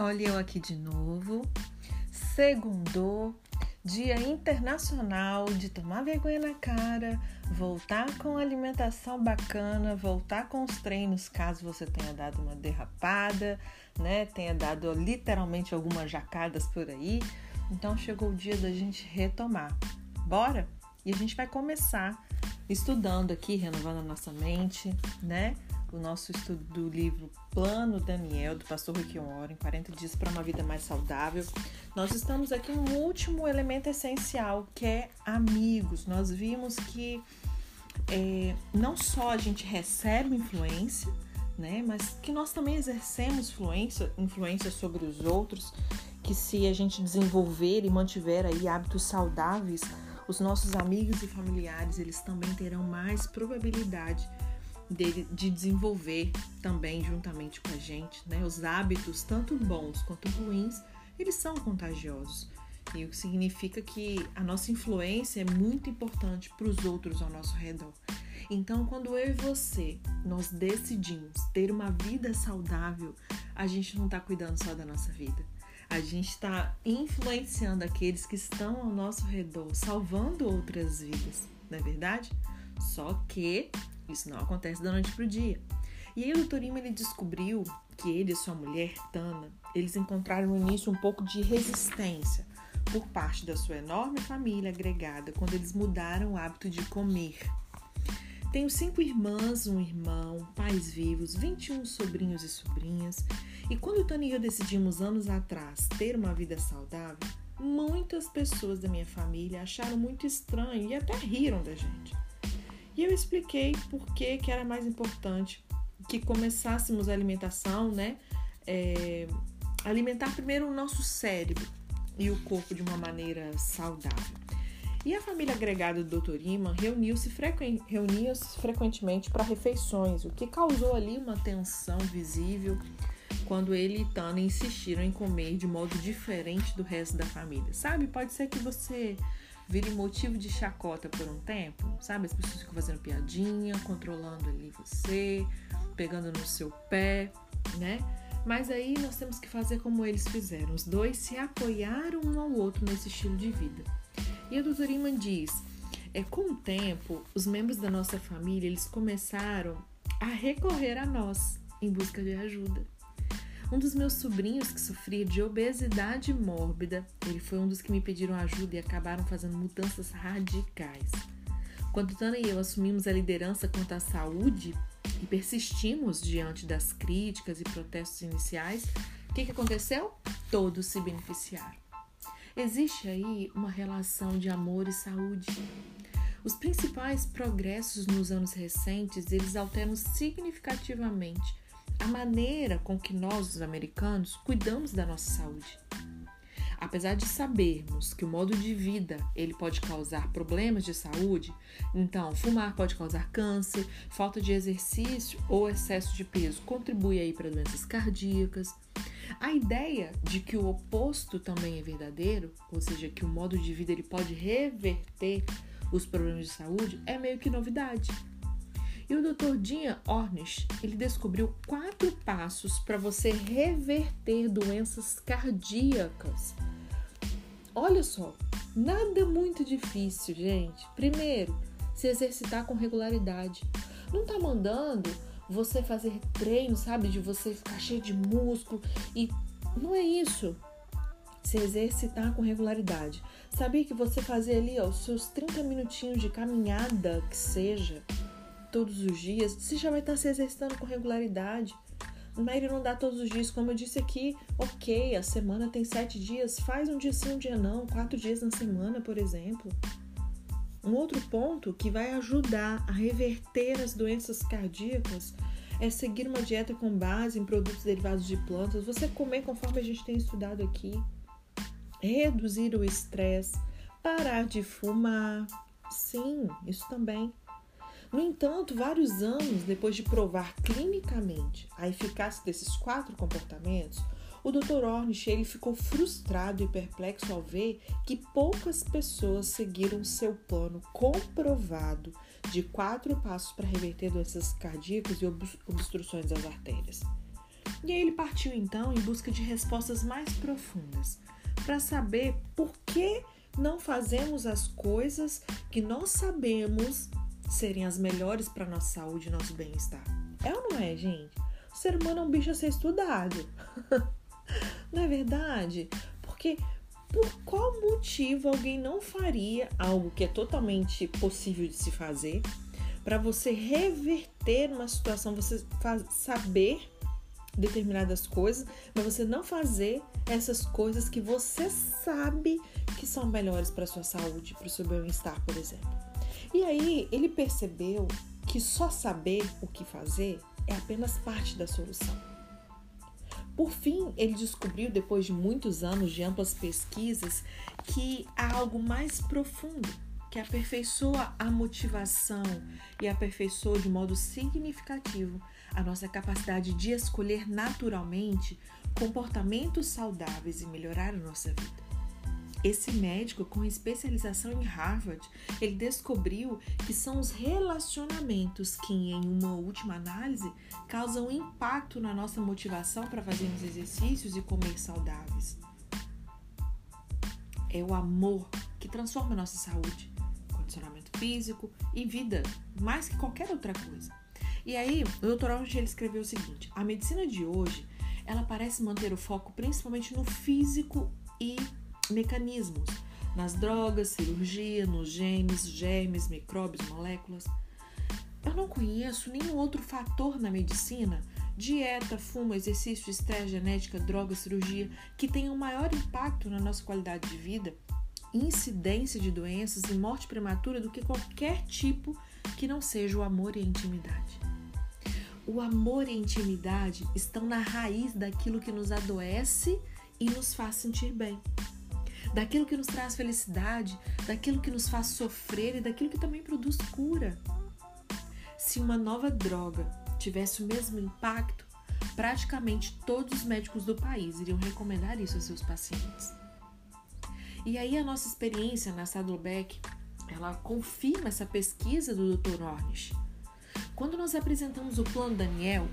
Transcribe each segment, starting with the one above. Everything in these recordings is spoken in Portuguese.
Olha eu aqui de novo. Segundo, Dia Internacional de tomar vergonha na cara, voltar com alimentação bacana, voltar com os treinos caso você tenha dado uma derrapada, né? Tenha dado literalmente algumas jacadas por aí. Então chegou o dia da gente retomar. Bora? E a gente vai começar estudando aqui, renovando a nossa mente, né? O nosso estudo do livro Plano Daniel, do pastor Rick Warren, 40 dias para uma vida mais saudável. Nós estamos aqui no último elemento essencial, que é amigos. Nós vimos que é, não só a gente recebe influência, né, mas que nós também exercemos influência, influência sobre os outros, que se a gente desenvolver e mantiver aí hábitos saudáveis, os nossos amigos e familiares, eles também terão mais probabilidade dele, de desenvolver também juntamente com a gente, né? Os hábitos, tanto bons quanto ruins, eles são contagiosos. E o que significa que a nossa influência é muito importante para os outros ao nosso redor. Então, quando eu e você nós decidimos ter uma vida saudável, a gente não está cuidando só da nossa vida. A gente está influenciando aqueles que estão ao nosso redor, salvando outras vidas, não é verdade? Só que isso não acontece da noite para o dia. E aí o Dr. Ima, ele descobriu que ele e sua mulher, Tana, eles encontraram no início um pouco de resistência por parte da sua enorme família agregada quando eles mudaram o hábito de comer. Tenho cinco irmãs, um irmão, pais vivos, 21 sobrinhos e sobrinhas. E quando Tana e eu decidimos anos atrás ter uma vida saudável, muitas pessoas da minha família acharam muito estranho e até riram da gente. E eu expliquei por que, que era mais importante que começássemos a alimentação, né? É, alimentar primeiro o nosso cérebro e o corpo de uma maneira saudável. E a família agregada do Dr. Iman reuniu-se frequen, reunia frequentemente para refeições, o que causou ali uma tensão visível quando ele e Tana insistiram em comer de modo diferente do resto da família. Sabe, pode ser que você vire motivo de chacota por um tempo, sabe? As pessoas ficam fazendo piadinha, controlando ali você, pegando no seu pé, né? Mas aí nós temos que fazer como eles fizeram. Os dois se apoiaram um ao outro nesse estilo de vida. E a doutora Iman diz: é com o tempo, os membros da nossa família eles começaram a recorrer a nós em busca de ajuda. Um dos meus sobrinhos que sofria de obesidade mórbida, ele foi um dos que me pediram ajuda e acabaram fazendo mudanças radicais. Quando Tana e eu assumimos a liderança quanto à saúde e persistimos diante das críticas e protestos iniciais, o que, que aconteceu? Todos se beneficiaram. Existe aí uma relação de amor e saúde. Os principais progressos nos anos recentes, eles alteram significativamente a maneira com que nós, os americanos, cuidamos da nossa saúde. Apesar de sabermos que o modo de vida ele pode causar problemas de saúde, então fumar pode causar câncer, falta de exercício ou excesso de peso contribui aí para doenças cardíacas. A ideia de que o oposto também é verdadeiro, ou seja, que o modo de vida ele pode reverter os problemas de saúde, é meio que novidade. E o Dr. Dinha Ornish, ele descobriu quatro passos para você reverter doenças cardíacas. Olha só, nada muito difícil, gente. Primeiro, se exercitar com regularidade. Não tá mandando você fazer treino, sabe, de você ficar cheio de músculo e não é isso. Se exercitar com regularidade. Sabia que você fazer ali os seus 30 minutinhos de caminhada que seja, todos os dias, você já vai estar se exercitando com regularidade. Mas não dá todos os dias, como eu disse aqui, ok, a semana tem sete dias, faz um dia sim, um dia não, quatro dias na semana, por exemplo. Um outro ponto que vai ajudar a reverter as doenças cardíacas é seguir uma dieta com base em produtos derivados de plantas, você comer conforme a gente tem estudado aqui, reduzir o estresse, parar de fumar. Sim, isso também. No entanto, vários anos depois de provar clinicamente a eficácia desses quatro comportamentos, o Dr. Ornish ele ficou frustrado e perplexo ao ver que poucas pessoas seguiram seu plano comprovado de quatro passos para reverter doenças cardíacas e obstruções das artérias. E aí ele partiu então em busca de respostas mais profundas, para saber por que não fazemos as coisas que nós sabemos serem as melhores para nossa saúde e nosso bem-estar. É ou não é, gente? O ser humano é um bicho a ser estudado. não é verdade? Porque por qual motivo alguém não faria algo que é totalmente possível de se fazer para você reverter uma situação, você saber determinadas coisas, mas você não fazer essas coisas que você sabe que são melhores para sua saúde, para o seu bem-estar, por exemplo. E aí ele percebeu que só saber o que fazer é apenas parte da solução. Por fim, ele descobriu, depois de muitos anos de amplas pesquisas, que há algo mais profundo que aperfeiçoa a motivação e aperfeiçoa de modo significativo a nossa capacidade de escolher naturalmente comportamentos saudáveis e melhorar a nossa vida. Esse médico com especialização em Harvard, ele descobriu que são os relacionamentos que, em uma última análise, causam impacto na nossa motivação para fazermos exercícios e comer saudáveis. É o amor que transforma a nossa saúde, condicionamento físico e vida, mais que qualquer outra coisa. E aí, o Dr. Orange ele escreveu o seguinte: a medicina de hoje, ela parece manter o foco principalmente no físico e mecanismos, nas drogas, cirurgia, nos genes, germes, micróbios, moléculas. Eu não conheço nenhum outro fator na medicina, dieta, fumo, exercício, estresse, genética, droga, cirurgia, que tenha um maior impacto na nossa qualidade de vida, incidência de doenças e morte prematura do que qualquer tipo que não seja o amor e a intimidade. O amor e a intimidade estão na raiz daquilo que nos adoece e nos faz sentir bem. Daquilo que nos traz felicidade, daquilo que nos faz sofrer e daquilo que também produz cura. Se uma nova droga tivesse o mesmo impacto, praticamente todos os médicos do país iriam recomendar isso aos seus pacientes. E aí a nossa experiência na Saddleback, ela confirma essa pesquisa do Dr. Ornish quando nós apresentamos o Plano Daniel,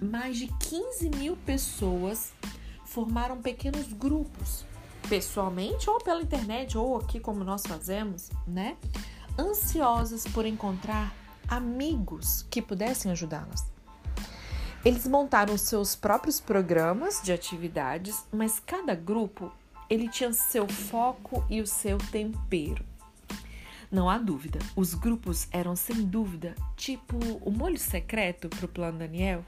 mais de 15 mil pessoas formaram pequenos grupos, pessoalmente ou pela internet, ou aqui como nós fazemos, né? Ansiosas por encontrar amigos que pudessem ajudá-las. Eles montaram seus próprios programas de atividades, mas cada grupo ele tinha seu foco e o seu tempero. Não há dúvida, os grupos eram sem dúvida tipo o molho secreto para o plano Daniel.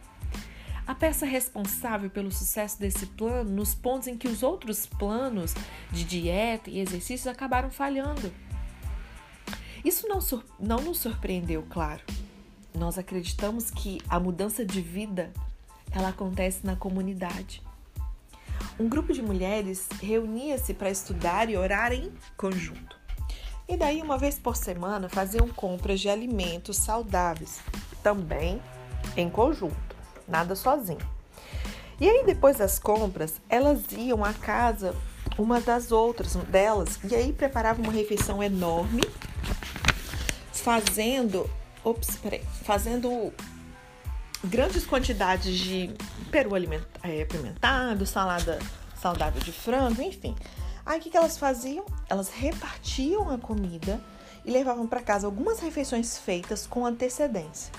A peça responsável pelo sucesso desse plano nos pontos em que os outros planos de dieta e exercícios acabaram falhando. Isso não, não nos surpreendeu, claro. Nós acreditamos que a mudança de vida ela acontece na comunidade. Um grupo de mulheres reunia-se para estudar e orar em conjunto. E daí, uma vez por semana, faziam compras de alimentos saudáveis, também em conjunto, nada sozinho. E aí, depois das compras, elas iam à casa uma das outras delas e aí preparavam uma refeição enorme, fazendo, ops, peraí, fazendo grandes quantidades de peru é, apimentado, salada saudável de frango, enfim. Aí o que, que elas faziam? Elas repartiam a comida e levavam para casa algumas refeições feitas com antecedência.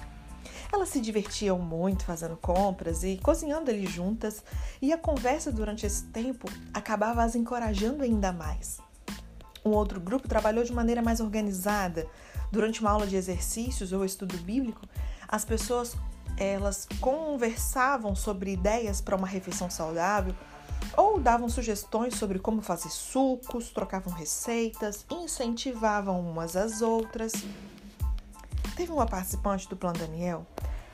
Elas se divertiam muito fazendo compras e cozinhando ali juntas, e a conversa durante esse tempo acabava as encorajando ainda mais. Um outro grupo trabalhou de maneira mais organizada. Durante uma aula de exercícios ou estudo bíblico, as pessoas elas conversavam sobre ideias para uma refeição saudável ou davam sugestões sobre como fazer sucos, trocavam receitas, incentivavam umas às outras. Teve uma participante do Plano Daniel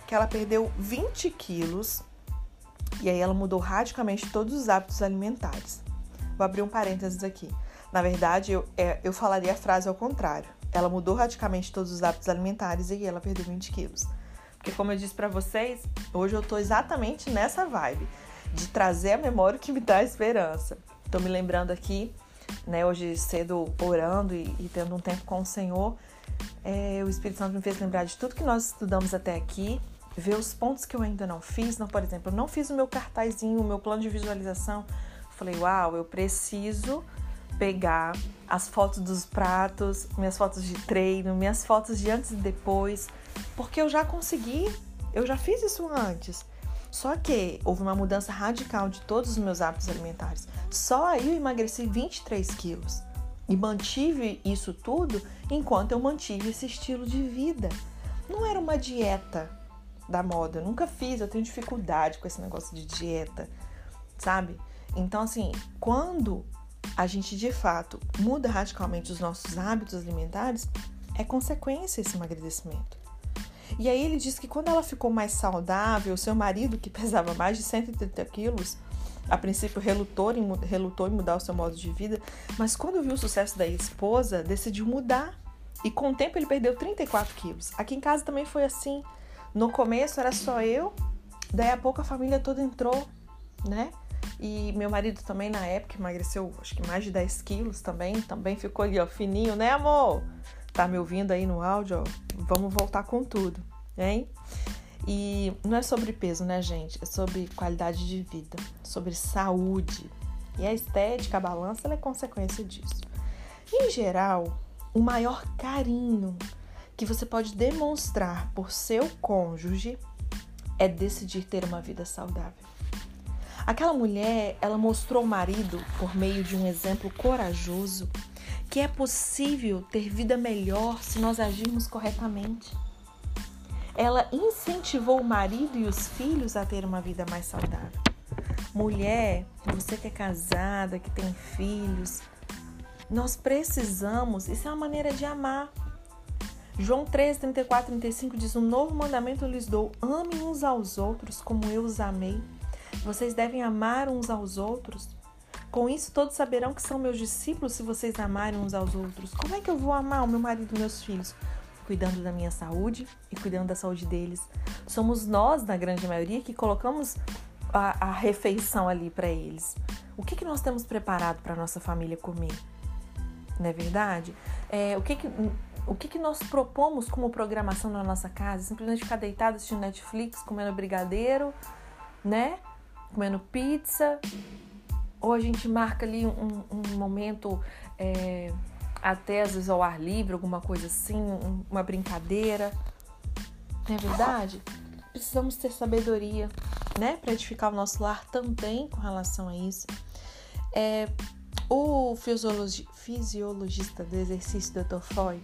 que ela perdeu 20 quilos e aí ela mudou radicalmente todos os hábitos alimentares. Vou abrir um parênteses aqui. Na verdade, eu, é, eu falaria a frase ao contrário. Ela mudou radicalmente todos os hábitos alimentares e ela perdeu 20 quilos. Porque, como eu disse para vocês, hoje eu tô exatamente nessa vibe de trazer a memória que me dá esperança. Estou me lembrando aqui, né, hoje cedo orando e, e tendo um tempo com o Senhor, é, o Espírito Santo me fez lembrar de tudo que nós estudamos até aqui ver os pontos que eu ainda não fiz. Não, por exemplo, eu não fiz o meu cartazinho, o meu plano de visualização. Falei, uau, eu preciso pegar as fotos dos pratos, minhas fotos de treino, minhas fotos de antes e depois, porque eu já consegui, eu já fiz isso antes. Só que houve uma mudança radical de todos os meus hábitos alimentares. Só aí eu emagreci 23 quilos. E mantive isso tudo enquanto eu mantive esse estilo de vida. Não era uma dieta da moda. Eu nunca fiz, eu tenho dificuldade com esse negócio de dieta, sabe? Então, assim, quando a gente de fato muda radicalmente os nossos hábitos alimentares, é consequência esse emagrecimento. E aí ele diz que quando ela ficou mais saudável, seu marido, que pesava mais de 130 quilos, a princípio relutou em, relutou em mudar o seu modo de vida, mas quando viu o sucesso da esposa, decidiu mudar. E com o tempo ele perdeu 34 quilos. Aqui em casa também foi assim. No começo era só eu, daí a pouco a família toda entrou, né? E meu marido também na época emagreceu acho que mais de 10 quilos também, também ficou ali, ó, fininho, né, amor? Tá me ouvindo aí no áudio, ó? Vamos voltar com tudo, hein? E não é sobre peso, né, gente? É sobre qualidade de vida, sobre saúde. E a estética, a balança, é consequência disso. Em geral, o maior carinho que você pode demonstrar por seu cônjuge é decidir ter uma vida saudável. Aquela mulher, ela mostrou ao marido, por meio de um exemplo corajoso, que é possível ter vida melhor se nós agirmos corretamente. Ela incentivou o marido e os filhos a ter uma vida mais saudável. Mulher, você que é casada, que tem filhos, nós precisamos, isso é uma maneira de amar. João 3, 34, 35 diz: Um novo mandamento eu lhes dou: amem uns aos outros como eu os amei. Vocês devem amar uns aos outros. Com isso, todos saberão que são meus discípulos se vocês amarem uns aos outros. Como é que eu vou amar o meu marido e meus filhos? Cuidando da minha saúde e cuidando da saúde deles. Somos nós, na grande maioria, que colocamos a, a refeição ali para eles. O que, que nós temos preparado para nossa família comer? Não é verdade? É, o que, que o que, que nós propomos como programação na nossa casa? Simplesmente ficar deitado assistindo Netflix, comendo brigadeiro, né? comendo pizza, ou a gente marca ali um, um momento é, até às vezes ao ar livre, alguma coisa assim, um, uma brincadeira. Não é verdade? Precisamos ter sabedoria, né, para edificar o nosso lar também com relação a isso. É, o fisiologi fisiologista do exercício, Dr. Freud,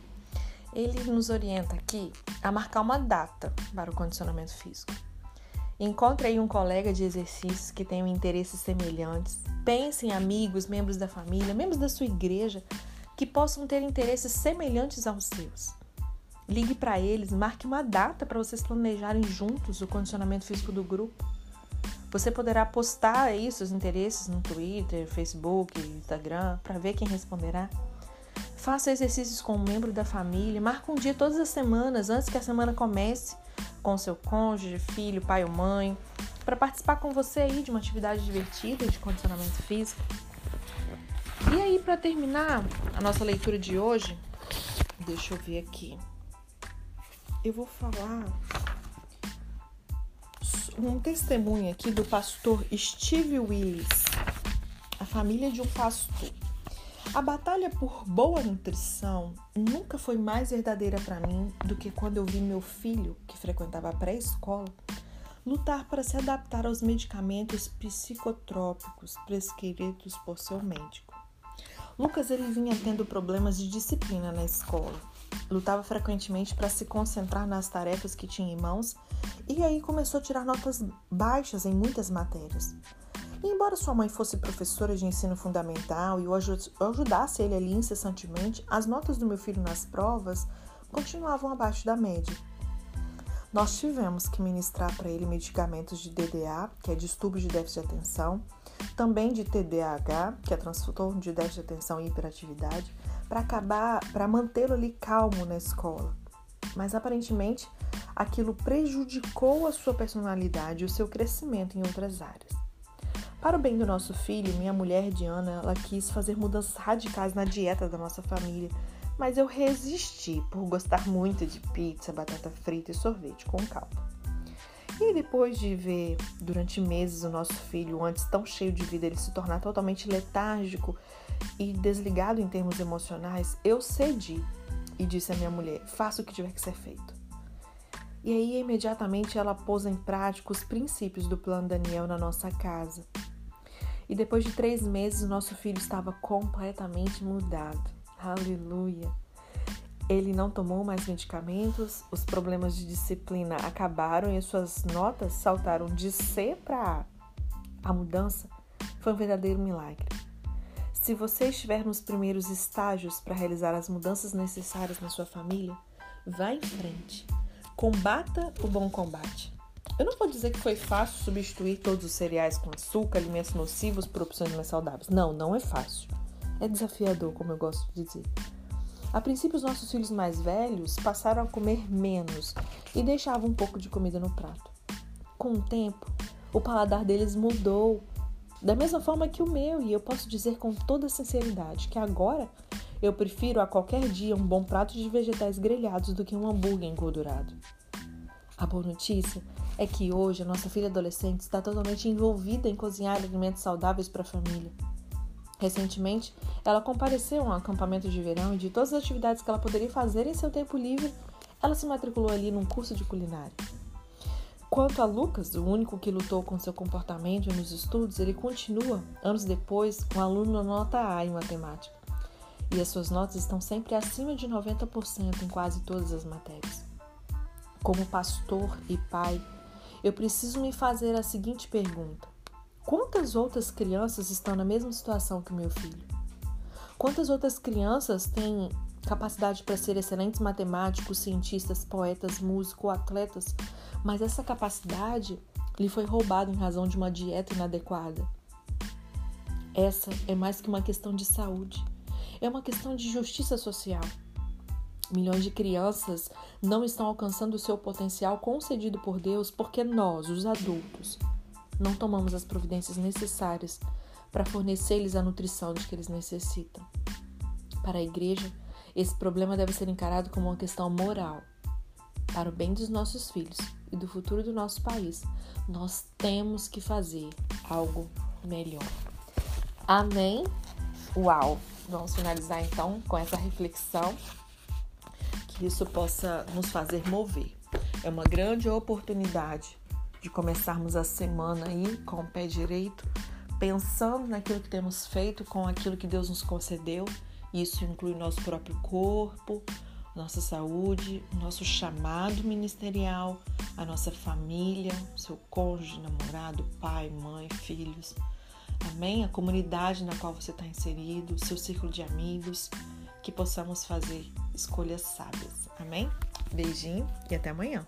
ele nos orienta aqui a marcar uma data para o condicionamento físico. Encontre aí um colega de exercícios que tenha interesses semelhantes. Pense em amigos, membros da família, membros da sua igreja que possam ter interesses semelhantes aos seus. Ligue para eles, marque uma data para vocês planejarem juntos o condicionamento físico do grupo. Você poderá postar aí seus interesses no Twitter, Facebook, Instagram, para ver quem responderá. Faça exercícios com um membro da família, marque um dia todas as semanas, antes que a semana comece com seu cônjuge, filho, pai ou mãe, para participar com você aí de uma atividade divertida de condicionamento físico. E aí, para terminar a nossa leitura de hoje, deixa eu ver aqui. Eu vou falar um testemunho aqui do pastor Steve Willis, a família de um pastor. A batalha por boa nutrição nunca foi mais verdadeira para mim do que quando eu vi meu filho, que frequentava a pré-escola, lutar para se adaptar aos medicamentos psicotrópicos prescritos por seu médico. Lucas ele vinha tendo problemas de disciplina na escola. Lutava frequentemente para se concentrar nas tarefas que tinha em mãos e aí começou a tirar notas baixas em muitas matérias. E embora sua mãe fosse professora de ensino fundamental e o ajudasse ele ali incessantemente, as notas do meu filho nas provas continuavam abaixo da média. Nós tivemos que ministrar para ele medicamentos de DDA, que é distúrbio de déficit de atenção, também de TDAH, que é transtorno de déficit de atenção e hiperatividade, para acabar, para mantê-lo ali calmo na escola. Mas aparentemente aquilo prejudicou a sua personalidade e o seu crescimento em outras áreas. Para o bem do nosso filho, minha mulher Diana, ela quis fazer mudanças radicais na dieta da nossa família, mas eu resisti por gostar muito de pizza, batata frita e sorvete com caldo. E depois de ver durante meses o nosso filho, antes tão cheio de vida, ele se tornar totalmente letárgico e desligado em termos emocionais, eu cedi e disse à minha mulher: faça o que tiver que ser feito. E aí, imediatamente, ela pôs em prática os princípios do plano Daniel na nossa casa. E depois de três meses, o nosso filho estava completamente mudado. Aleluia! Ele não tomou mais medicamentos, os problemas de disciplina acabaram e suas notas saltaram de C para A. A mudança foi um verdadeiro milagre. Se você estiver nos primeiros estágios para realizar as mudanças necessárias na sua família, vá em frente. Combata o bom combate. Eu não vou dizer que foi fácil substituir todos os cereais com açúcar, alimentos nocivos por opções mais saudáveis. Não, não é fácil. É desafiador, como eu gosto de dizer. A princípio, os nossos filhos mais velhos passaram a comer menos e deixavam um pouco de comida no prato. Com o tempo, o paladar deles mudou, da mesma forma que o meu, e eu posso dizer com toda sinceridade que agora eu prefiro a qualquer dia um bom prato de vegetais grelhados do que um hambúrguer engordurado. A boa notícia é que hoje a nossa filha adolescente está totalmente envolvida em cozinhar alimentos saudáveis para a família. Recentemente, ela compareceu a um acampamento de verão e de todas as atividades que ela poderia fazer em seu tempo livre, ela se matriculou ali num curso de culinária. Quanto a Lucas, o único que lutou com seu comportamento nos estudos, ele continua, anos depois, um aluno nota A em matemática. E as suas notas estão sempre acima de 90% em quase todas as matérias. Como pastor e pai, eu preciso me fazer a seguinte pergunta: Quantas outras crianças estão na mesma situação que o meu filho? Quantas outras crianças têm capacidade para ser excelentes matemáticos, cientistas, poetas, músicos, atletas, mas essa capacidade lhe foi roubada em razão de uma dieta inadequada? Essa é mais que uma questão de saúde, é uma questão de justiça social. Milhões de crianças não estão alcançando o seu potencial concedido por Deus porque nós, os adultos, não tomamos as providências necessárias para fornecer-lhes a nutrição de que eles necessitam. Para a igreja, esse problema deve ser encarado como uma questão moral. Para o bem dos nossos filhos e do futuro do nosso país, nós temos que fazer algo melhor. Amém? Uau! Vamos finalizar então com essa reflexão, que isso possa nos fazer mover. É uma grande oportunidade de começarmos a semana aí com o pé direito, pensando naquilo que temos feito com aquilo que Deus nos concedeu. Isso inclui nosso próprio corpo, nossa saúde, nosso chamado ministerial, a nossa família, seu cônjuge, namorado, pai, mãe, filhos. Amém? A comunidade na qual você está inserido, seu círculo de amigos, que possamos fazer escolhas sábias. Amém? Beijinho e até amanhã.